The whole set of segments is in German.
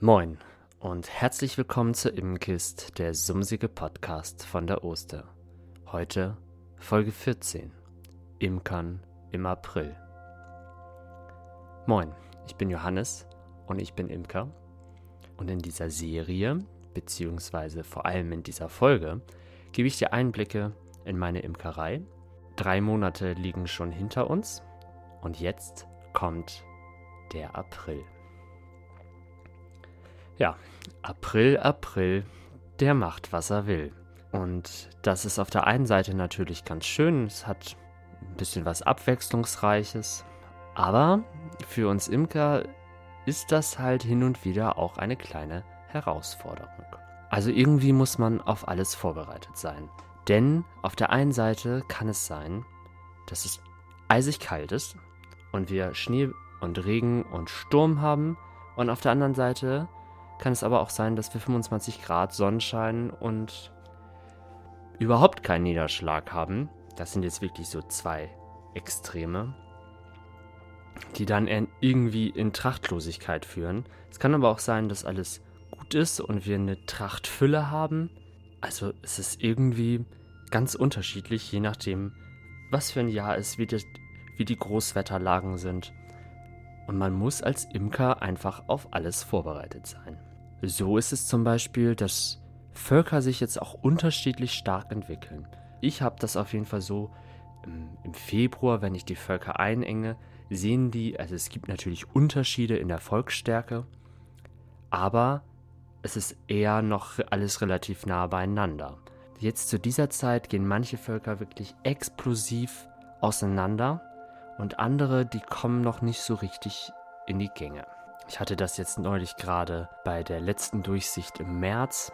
Moin und herzlich willkommen zur Immenkist, der sumsige Podcast von der Oster. Heute Folge 14. Imkern im April. Moin, ich bin Johannes und ich bin Imker. Und in dieser Serie, beziehungsweise vor allem in dieser Folge, gebe ich dir Einblicke in meine Imkerei. Drei Monate liegen schon hinter uns und jetzt kommt der April. Ja, April, April, der macht, was er will. Und das ist auf der einen Seite natürlich ganz schön, es hat ein bisschen was Abwechslungsreiches, aber für uns Imker ist das halt hin und wieder auch eine kleine Herausforderung. Also irgendwie muss man auf alles vorbereitet sein. Denn auf der einen Seite kann es sein, dass es eisig kalt ist und wir Schnee und Regen und Sturm haben und auf der anderen Seite kann es aber auch sein, dass wir 25 Grad Sonnenschein und überhaupt keinen Niederschlag haben. Das sind jetzt wirklich so zwei Extreme, die dann irgendwie in Trachtlosigkeit führen. Es kann aber auch sein, dass alles gut ist und wir eine Trachtfülle haben. Also es ist irgendwie ganz unterschiedlich, je nachdem, was für ein Jahr wie, das, wie die Großwetterlagen sind. Und man muss als Imker einfach auf alles vorbereitet sein. So ist es zum Beispiel, dass Völker sich jetzt auch unterschiedlich stark entwickeln. Ich habe das auf jeden Fall so im Februar, wenn ich die Völker einenge, sehen die, also es gibt natürlich Unterschiede in der Volksstärke, aber es ist eher noch alles relativ nah beieinander. Jetzt zu dieser Zeit gehen manche Völker wirklich explosiv auseinander und andere, die kommen noch nicht so richtig in die Gänge. Ich hatte das jetzt neulich gerade bei der letzten Durchsicht im März.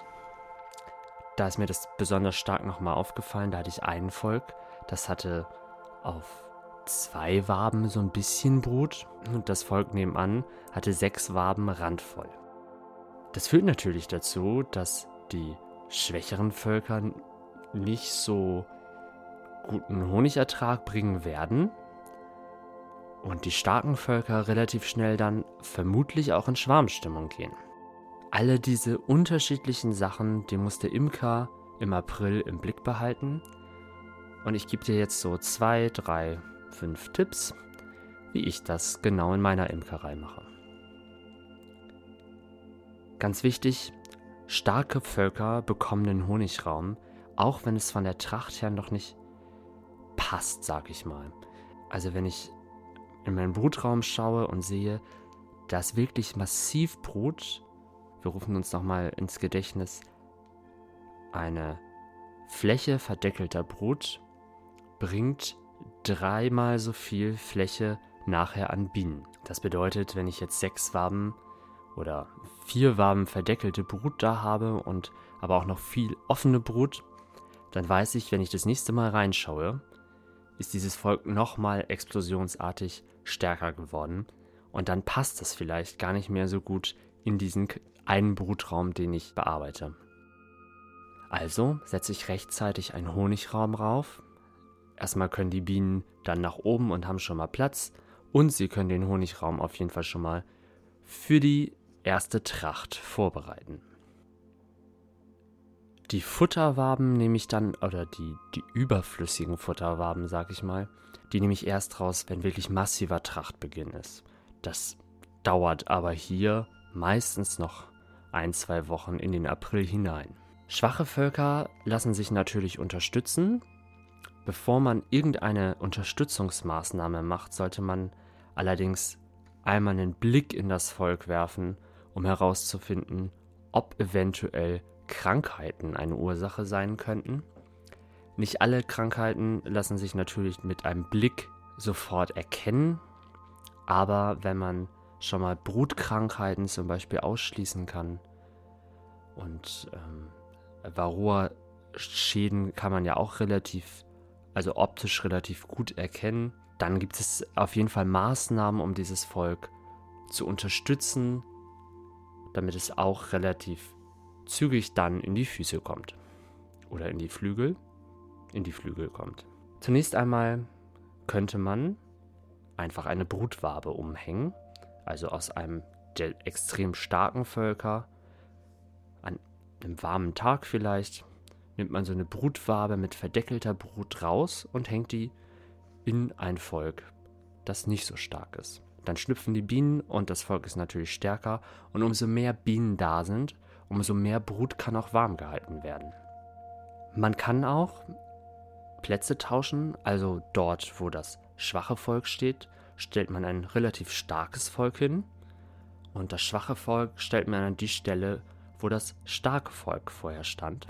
Da ist mir das besonders stark nochmal aufgefallen. Da hatte ich ein Volk, das hatte auf zwei Waben so ein bisschen Brut und das Volk nebenan hatte sechs Waben randvoll. Das führt natürlich dazu, dass die schwächeren Völker nicht so guten Honigertrag bringen werden, und die starken Völker relativ schnell dann vermutlich auch in Schwarmstimmung gehen. Alle diese unterschiedlichen Sachen, die muss der Imker im April im Blick behalten. Und ich gebe dir jetzt so zwei, drei, fünf Tipps, wie ich das genau in meiner Imkerei mache. Ganz wichtig, starke Völker bekommen den Honigraum, auch wenn es von der Tracht her noch nicht passt, sag ich mal. Also wenn ich in meinen Brutraum schaue und sehe, dass wirklich massiv Brut, wir rufen uns nochmal ins Gedächtnis, eine Fläche verdeckelter Brut bringt dreimal so viel Fläche nachher an Bienen. Das bedeutet, wenn ich jetzt sechs Waben oder vier Waben verdeckelte Brut da habe und aber auch noch viel offene Brut, dann weiß ich, wenn ich das nächste Mal reinschaue, ist dieses Volk nochmal explosionsartig stärker geworden. Und dann passt es vielleicht gar nicht mehr so gut in diesen einen Brutraum, den ich bearbeite. Also setze ich rechtzeitig einen Honigraum rauf. Erstmal können die Bienen dann nach oben und haben schon mal Platz. Und sie können den Honigraum auf jeden Fall schon mal für die erste Tracht vorbereiten. Die Futterwaben nehme ich dann, oder die, die überflüssigen Futterwaben, sag ich mal, die nehme ich erst raus, wenn wirklich massiver Trachtbeginn ist. Das dauert aber hier meistens noch ein, zwei Wochen in den April hinein. Schwache Völker lassen sich natürlich unterstützen. Bevor man irgendeine Unterstützungsmaßnahme macht, sollte man allerdings einmal einen Blick in das Volk werfen, um herauszufinden, ob eventuell Krankheiten eine Ursache sein könnten. Nicht alle Krankheiten lassen sich natürlich mit einem Blick sofort erkennen, aber wenn man schon mal Brutkrankheiten zum Beispiel ausschließen kann und ähm, Varroa-Schäden kann man ja auch relativ, also optisch relativ gut erkennen, dann gibt es auf jeden Fall Maßnahmen, um dieses Volk zu unterstützen, damit es auch relativ zügig dann in die Füße kommt. Oder in die Flügel. In die Flügel kommt. Zunächst einmal könnte man einfach eine Brutwabe umhängen, also aus einem der extrem starken Völker, an einem warmen Tag vielleicht, nimmt man so eine Brutwabe mit verdeckelter Brut raus und hängt die in ein Volk, das nicht so stark ist. Dann schlüpfen die Bienen und das Volk ist natürlich stärker und umso mehr Bienen da sind, umso mehr Brut kann auch warm gehalten werden. Man kann auch Plätze tauschen, also dort, wo das schwache Volk steht, stellt man ein relativ starkes Volk hin und das schwache Volk stellt man an die Stelle, wo das starke Volk vorher stand.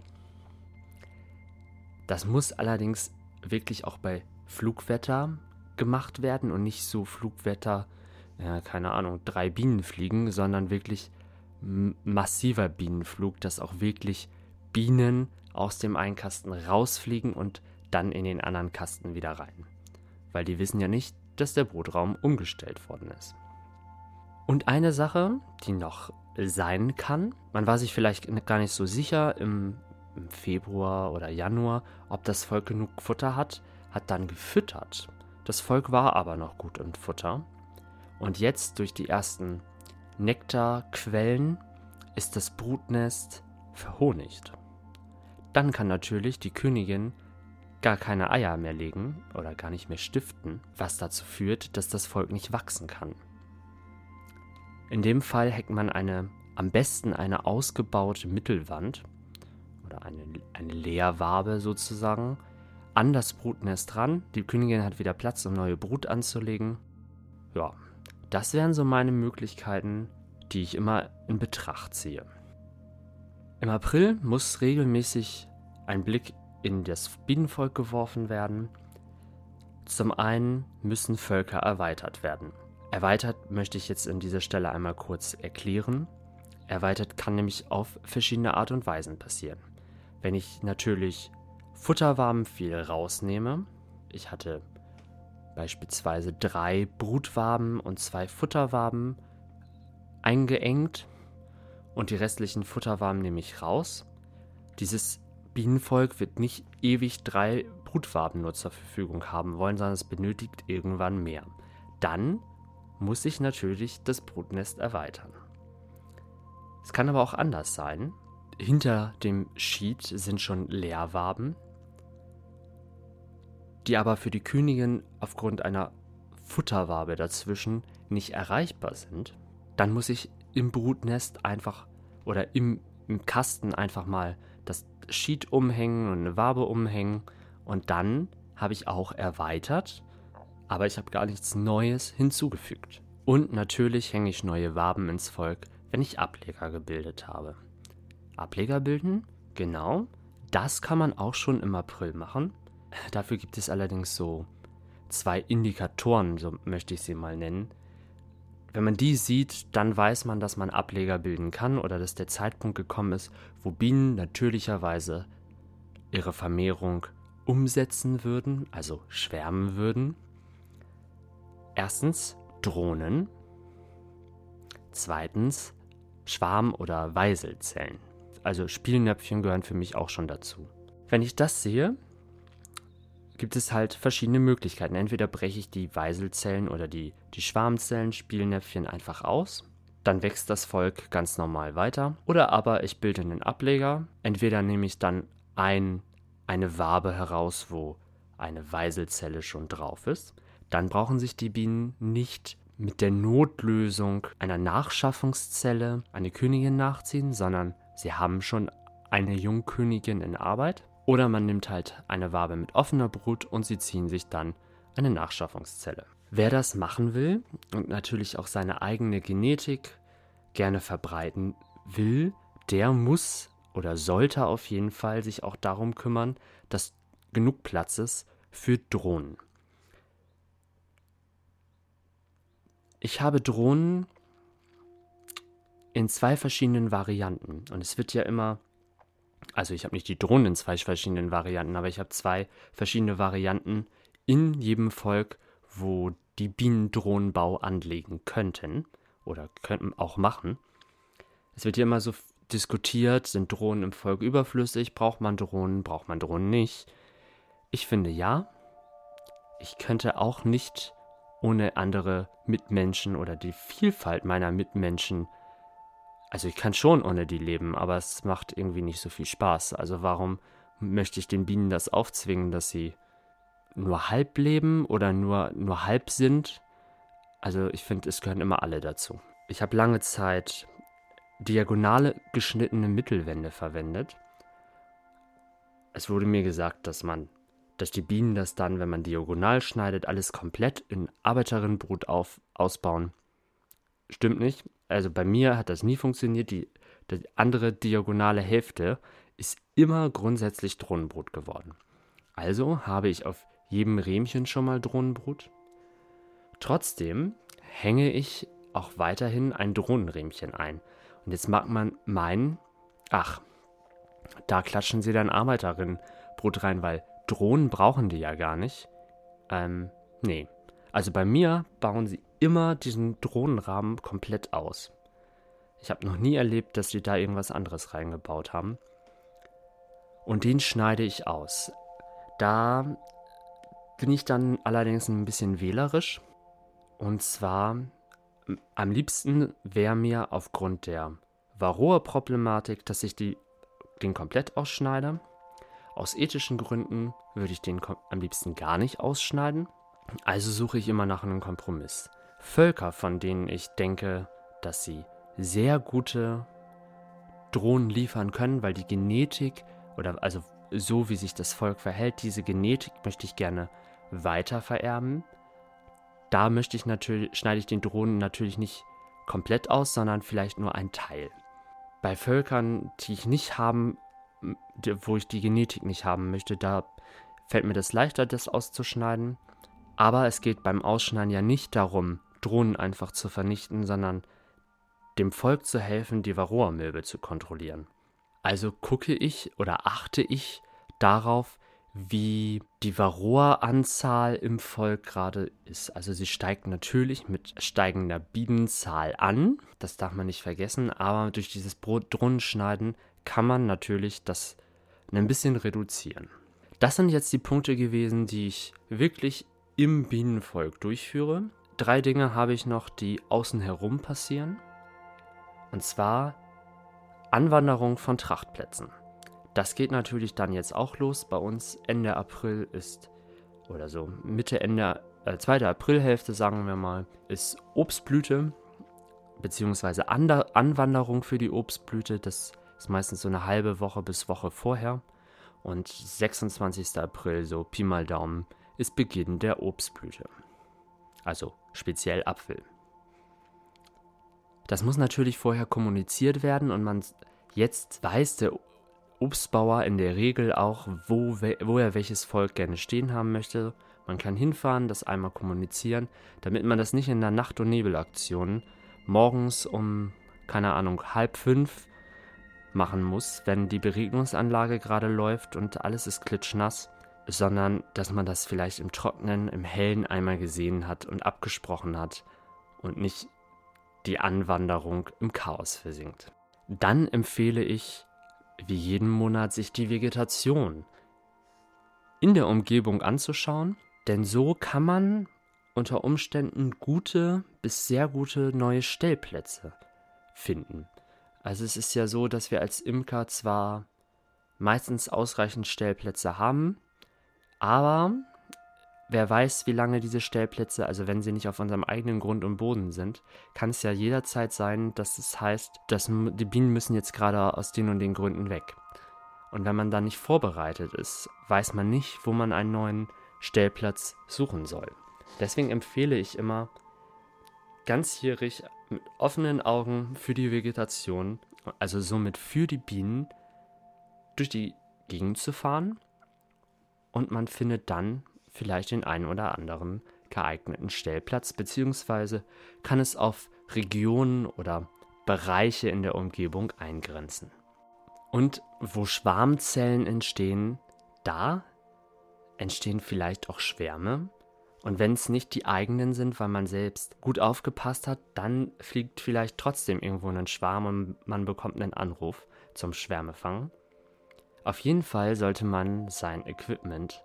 Das muss allerdings wirklich auch bei Flugwetter gemacht werden und nicht so Flugwetter, ja, keine Ahnung, drei Bienen fliegen, sondern wirklich massiver Bienenflug, dass auch wirklich Bienen aus dem einen Kasten rausfliegen und dann in den anderen Kasten wieder rein. Weil die wissen ja nicht, dass der Brutraum umgestellt worden ist. Und eine Sache, die noch sein kann, man war sich vielleicht gar nicht so sicher im, im Februar oder Januar, ob das Volk genug Futter hat, hat dann gefüttert. Das Volk war aber noch gut im Futter. Und jetzt durch die ersten Nektarquellen ist das Brutnest verhonigt. Dann kann natürlich die Königin gar keine Eier mehr legen oder gar nicht mehr stiften, was dazu führt, dass das Volk nicht wachsen kann. In dem Fall hängt man eine, am besten eine ausgebaute Mittelwand oder eine, eine Leerwabe sozusagen an das Brutnest ran. Die Königin hat wieder Platz, um neue Brut anzulegen. Ja, das wären so meine Möglichkeiten, die ich immer in Betracht ziehe. Im April muss regelmäßig ein Blick in das Bienenvolk geworfen werden. Zum einen müssen Völker erweitert werden. Erweitert möchte ich jetzt an dieser Stelle einmal kurz erklären. Erweitert kann nämlich auf verschiedene Art und Weisen passieren. Wenn ich natürlich Futterwaben viel rausnehme, ich hatte beispielsweise drei Brutwaben und zwei Futterwaben eingeengt und die restlichen Futterwaben nehme ich raus. Dieses Bienenvolk wird nicht ewig drei Brutwaben nur zur Verfügung haben wollen, sondern es benötigt irgendwann mehr. Dann muss ich natürlich das Brutnest erweitern. Es kann aber auch anders sein. Hinter dem Sheet sind schon Leerwaben, die aber für die Königin aufgrund einer Futterwabe dazwischen nicht erreichbar sind. Dann muss ich im Brutnest einfach oder im, im Kasten einfach mal das Sheet umhängen und eine Wabe umhängen und dann habe ich auch erweitert aber ich habe gar nichts Neues hinzugefügt. Und natürlich hänge ich neue Waben ins Volk, wenn ich Ableger gebildet habe. Ableger bilden? Genau. Das kann man auch schon im April machen. Dafür gibt es allerdings so zwei Indikatoren, so möchte ich sie mal nennen. Wenn man die sieht, dann weiß man, dass man Ableger bilden kann oder dass der Zeitpunkt gekommen ist, wo Bienen natürlicherweise ihre Vermehrung umsetzen würden, also schwärmen würden. Erstens Drohnen. Zweitens Schwarm- oder Weiselzellen. Also Spielnöpfchen gehören für mich auch schon dazu. Wenn ich das sehe, gibt es halt verschiedene Möglichkeiten. Entweder breche ich die Weiselzellen oder die, die Schwarmzellen, Spielnäpfchen einfach aus. Dann wächst das Volk ganz normal weiter. Oder aber ich bilde einen Ableger. Entweder nehme ich dann ein, eine Wabe heraus, wo eine Weiselzelle schon drauf ist dann brauchen sich die Bienen nicht mit der Notlösung einer Nachschaffungszelle eine Königin nachziehen, sondern sie haben schon eine Jungkönigin in Arbeit. Oder man nimmt halt eine Wabe mit offener Brut und sie ziehen sich dann eine Nachschaffungszelle. Wer das machen will und natürlich auch seine eigene Genetik gerne verbreiten will, der muss oder sollte auf jeden Fall sich auch darum kümmern, dass genug Platz ist für Drohnen. Ich habe Drohnen in zwei verschiedenen Varianten. Und es wird ja immer, also ich habe nicht die Drohnen in zwei verschiedenen Varianten, aber ich habe zwei verschiedene Varianten in jedem Volk, wo die Bienen Drohnenbau anlegen könnten oder könnten auch machen. Es wird ja immer so diskutiert, sind Drohnen im Volk überflüssig, braucht man Drohnen, braucht man Drohnen nicht. Ich finde ja. Ich könnte auch nicht ohne andere Mitmenschen oder die Vielfalt meiner Mitmenschen. Also ich kann schon ohne die leben, aber es macht irgendwie nicht so viel Spaß. Also warum möchte ich den Bienen das aufzwingen, dass sie nur halb leben oder nur, nur halb sind? Also ich finde, es gehören immer alle dazu. Ich habe lange Zeit diagonale geschnittene Mittelwände verwendet. Es wurde mir gesagt, dass man, dass die Bienen das dann, wenn man diagonal schneidet, alles komplett in Arbeiterinnenbrut auf, ausbauen. Stimmt nicht. Also bei mir hat das nie funktioniert. Die, die andere diagonale Hälfte ist immer grundsätzlich Drohnenbrut geworden. Also habe ich auf jedem Rähmchen schon mal Drohnenbrut. Trotzdem hänge ich auch weiterhin ein Drohnenrähmchen ein. Und jetzt mag man meinen, ach, da klatschen sie dann Arbeiterinnenbrut rein, weil Drohnen brauchen die ja gar nicht. Ähm, nee. Also bei mir bauen sie immer diesen Drohnenrahmen komplett aus. Ich habe noch nie erlebt, dass sie da irgendwas anderes reingebaut haben. Und den schneide ich aus. Da bin ich dann allerdings ein bisschen wählerisch. Und zwar am liebsten wäre mir aufgrund der Varroa-Problematik, dass ich die, den komplett ausschneide. Aus ethischen Gründen würde ich den am liebsten gar nicht ausschneiden. Also suche ich immer nach einem Kompromiss. Völker, von denen ich denke, dass sie sehr gute Drohnen liefern können, weil die Genetik oder also so wie sich das Volk verhält, diese Genetik möchte ich gerne weiter vererben. Da möchte ich natürlich, schneide ich den Drohnen natürlich nicht komplett aus, sondern vielleicht nur ein Teil. Bei Völkern, die ich nicht haben, wo ich die Genetik nicht haben möchte, da fällt mir das leichter, das auszuschneiden. Aber es geht beim Ausschneiden ja nicht darum, Drohnen einfach zu vernichten, sondern dem Volk zu helfen, die Varroa-Milbe zu kontrollieren. Also gucke ich oder achte ich darauf, wie die Varroa-Anzahl im Volk gerade ist. Also sie steigt natürlich mit steigender Bienenzahl an, das darf man nicht vergessen, aber durch dieses Drohnenschneiden kann man natürlich das ein bisschen reduzieren. Das sind jetzt die Punkte gewesen, die ich wirklich im Bienenvolk durchführe. Drei Dinge habe ich noch, die außen herum passieren. Und zwar Anwanderung von Trachtplätzen. Das geht natürlich dann jetzt auch los. Bei uns Ende April ist, oder so Mitte, Ende, äh, zweite Aprilhälfte, sagen wir mal, ist Obstblüte, beziehungsweise Ander Anwanderung für die Obstblüte. Das ist meistens so eine halbe Woche bis Woche vorher. Und 26. April, so Pi mal Daumen, ist Beginn der Obstblüte. Also speziell Apfel. Das muss natürlich vorher kommuniziert werden und man jetzt weiß der Obstbauer in der Regel auch, wo, wo er welches Volk gerne stehen haben möchte. Man kann hinfahren, das einmal kommunizieren, damit man das nicht in der Nacht- und Nebelaktion morgens um, keine Ahnung, halb fünf machen muss, wenn die Beregnungsanlage gerade läuft und alles ist klitschnass, sondern dass man das vielleicht im Trocknen, im Hellen einmal gesehen hat und abgesprochen hat und nicht die Anwanderung im Chaos versinkt. Dann empfehle ich wie jeden Monat sich die Vegetation in der Umgebung anzuschauen, denn so kann man unter Umständen gute bis sehr gute neue Stellplätze finden. Also es ist ja so, dass wir als Imker zwar meistens ausreichend Stellplätze haben, aber wer weiß, wie lange diese Stellplätze, also wenn sie nicht auf unserem eigenen Grund und Boden sind, kann es ja jederzeit sein, dass es heißt, dass die Bienen müssen jetzt gerade aus den und den Gründen weg. Und wenn man da nicht vorbereitet ist, weiß man nicht, wo man einen neuen Stellplatz suchen soll. Deswegen empfehle ich immer, ganzjährig mit offenen Augen für die Vegetation, also somit für die Bienen, durch die Gegend zu fahren und man findet dann vielleicht den einen oder anderen geeigneten Stellplatz, beziehungsweise kann es auf Regionen oder Bereiche in der Umgebung eingrenzen. Und wo Schwarmzellen entstehen, da entstehen vielleicht auch Schwärme. Und wenn es nicht die eigenen sind, weil man selbst gut aufgepasst hat, dann fliegt vielleicht trotzdem irgendwo ein Schwarm und man bekommt einen Anruf zum Schwärmefang. Auf jeden Fall sollte man sein Equipment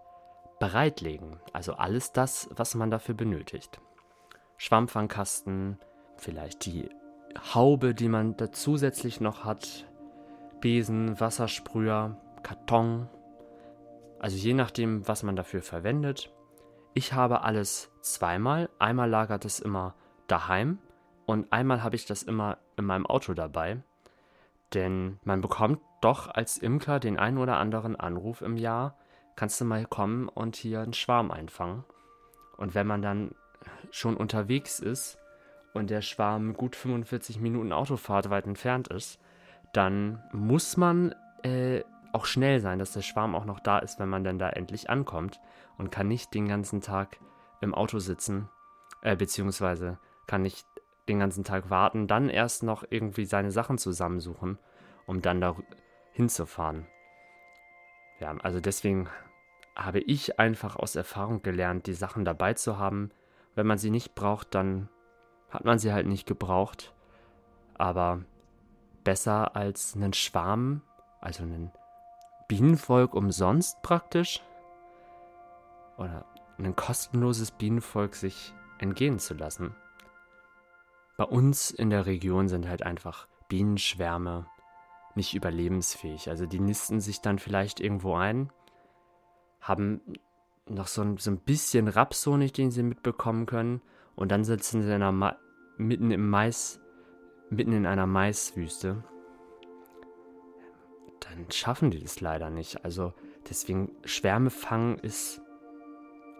bereitlegen. Also alles das, was man dafür benötigt. Schwammfangkasten, vielleicht die Haube, die man da zusätzlich noch hat, Besen, Wassersprüher, Karton, also je nachdem, was man dafür verwendet. Ich habe alles zweimal. Einmal lagert es immer daheim und einmal habe ich das immer in meinem Auto dabei. Denn man bekommt doch als Imker den einen oder anderen Anruf im Jahr, kannst du mal kommen und hier einen Schwarm einfangen. Und wenn man dann schon unterwegs ist und der Schwarm gut 45 Minuten Autofahrt weit entfernt ist, dann muss man äh, auch schnell sein, dass der Schwarm auch noch da ist, wenn man dann da endlich ankommt und kann nicht den ganzen Tag im Auto sitzen, äh, beziehungsweise kann nicht den ganzen Tag warten, dann erst noch irgendwie seine Sachen zusammensuchen, um dann da hinzufahren. Ja, also deswegen habe ich einfach aus Erfahrung gelernt, die Sachen dabei zu haben. Wenn man sie nicht braucht, dann hat man sie halt nicht gebraucht. Aber besser als einen Schwarm, also einen Bienenvolk umsonst praktisch oder ein kostenloses Bienenvolk sich entgehen zu lassen. Bei uns in der Region sind halt einfach Bienenschwärme nicht überlebensfähig. Also die nisten sich dann vielleicht irgendwo ein, haben noch so ein, so ein bisschen Rapshonig, den sie mitbekommen können, und dann sitzen sie mitten im Mais, mitten in einer Maiswüste dann schaffen die das leider nicht. Also deswegen Schwärme fangen ist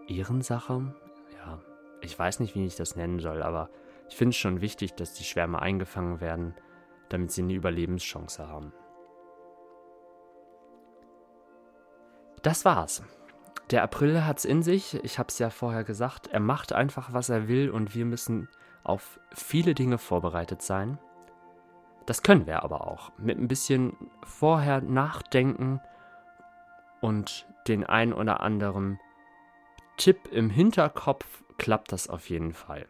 Ehrensache. Ja, ich weiß nicht, wie ich das nennen soll, aber ich finde es schon wichtig, dass die Schwärme eingefangen werden, damit sie eine Überlebenschance haben. Das war's. Der April hat's in sich. Ich habe es ja vorher gesagt. Er macht einfach, was er will und wir müssen auf viele Dinge vorbereitet sein. Das können wir aber auch. Mit ein bisschen vorher nachdenken und den ein oder anderen Tipp im Hinterkopf klappt das auf jeden Fall.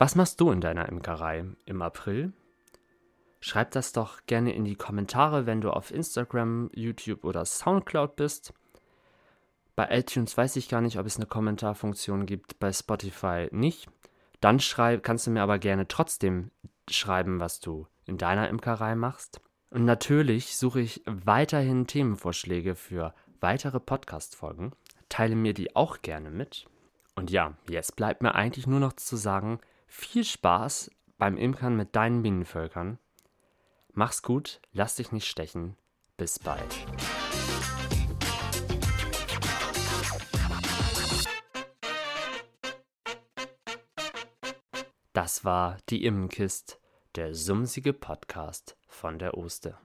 Was machst du in deiner Imkerei im April? Schreib das doch gerne in die Kommentare, wenn du auf Instagram, YouTube oder Soundcloud bist. Bei iTunes weiß ich gar nicht, ob es eine Kommentarfunktion gibt, bei Spotify nicht. Dann schreib, kannst du mir aber gerne trotzdem schreiben, was du in deiner Imkerei machst. Und natürlich suche ich weiterhin Themenvorschläge für weitere Podcast-Folgen. Teile mir die auch gerne mit. Und ja, jetzt bleibt mir eigentlich nur noch zu sagen, viel Spaß beim Imkern mit deinen Bienenvölkern. Mach's gut, lass dich nicht stechen. Bis bald. Das war die Immenkist der sumsige Podcast von der Oste.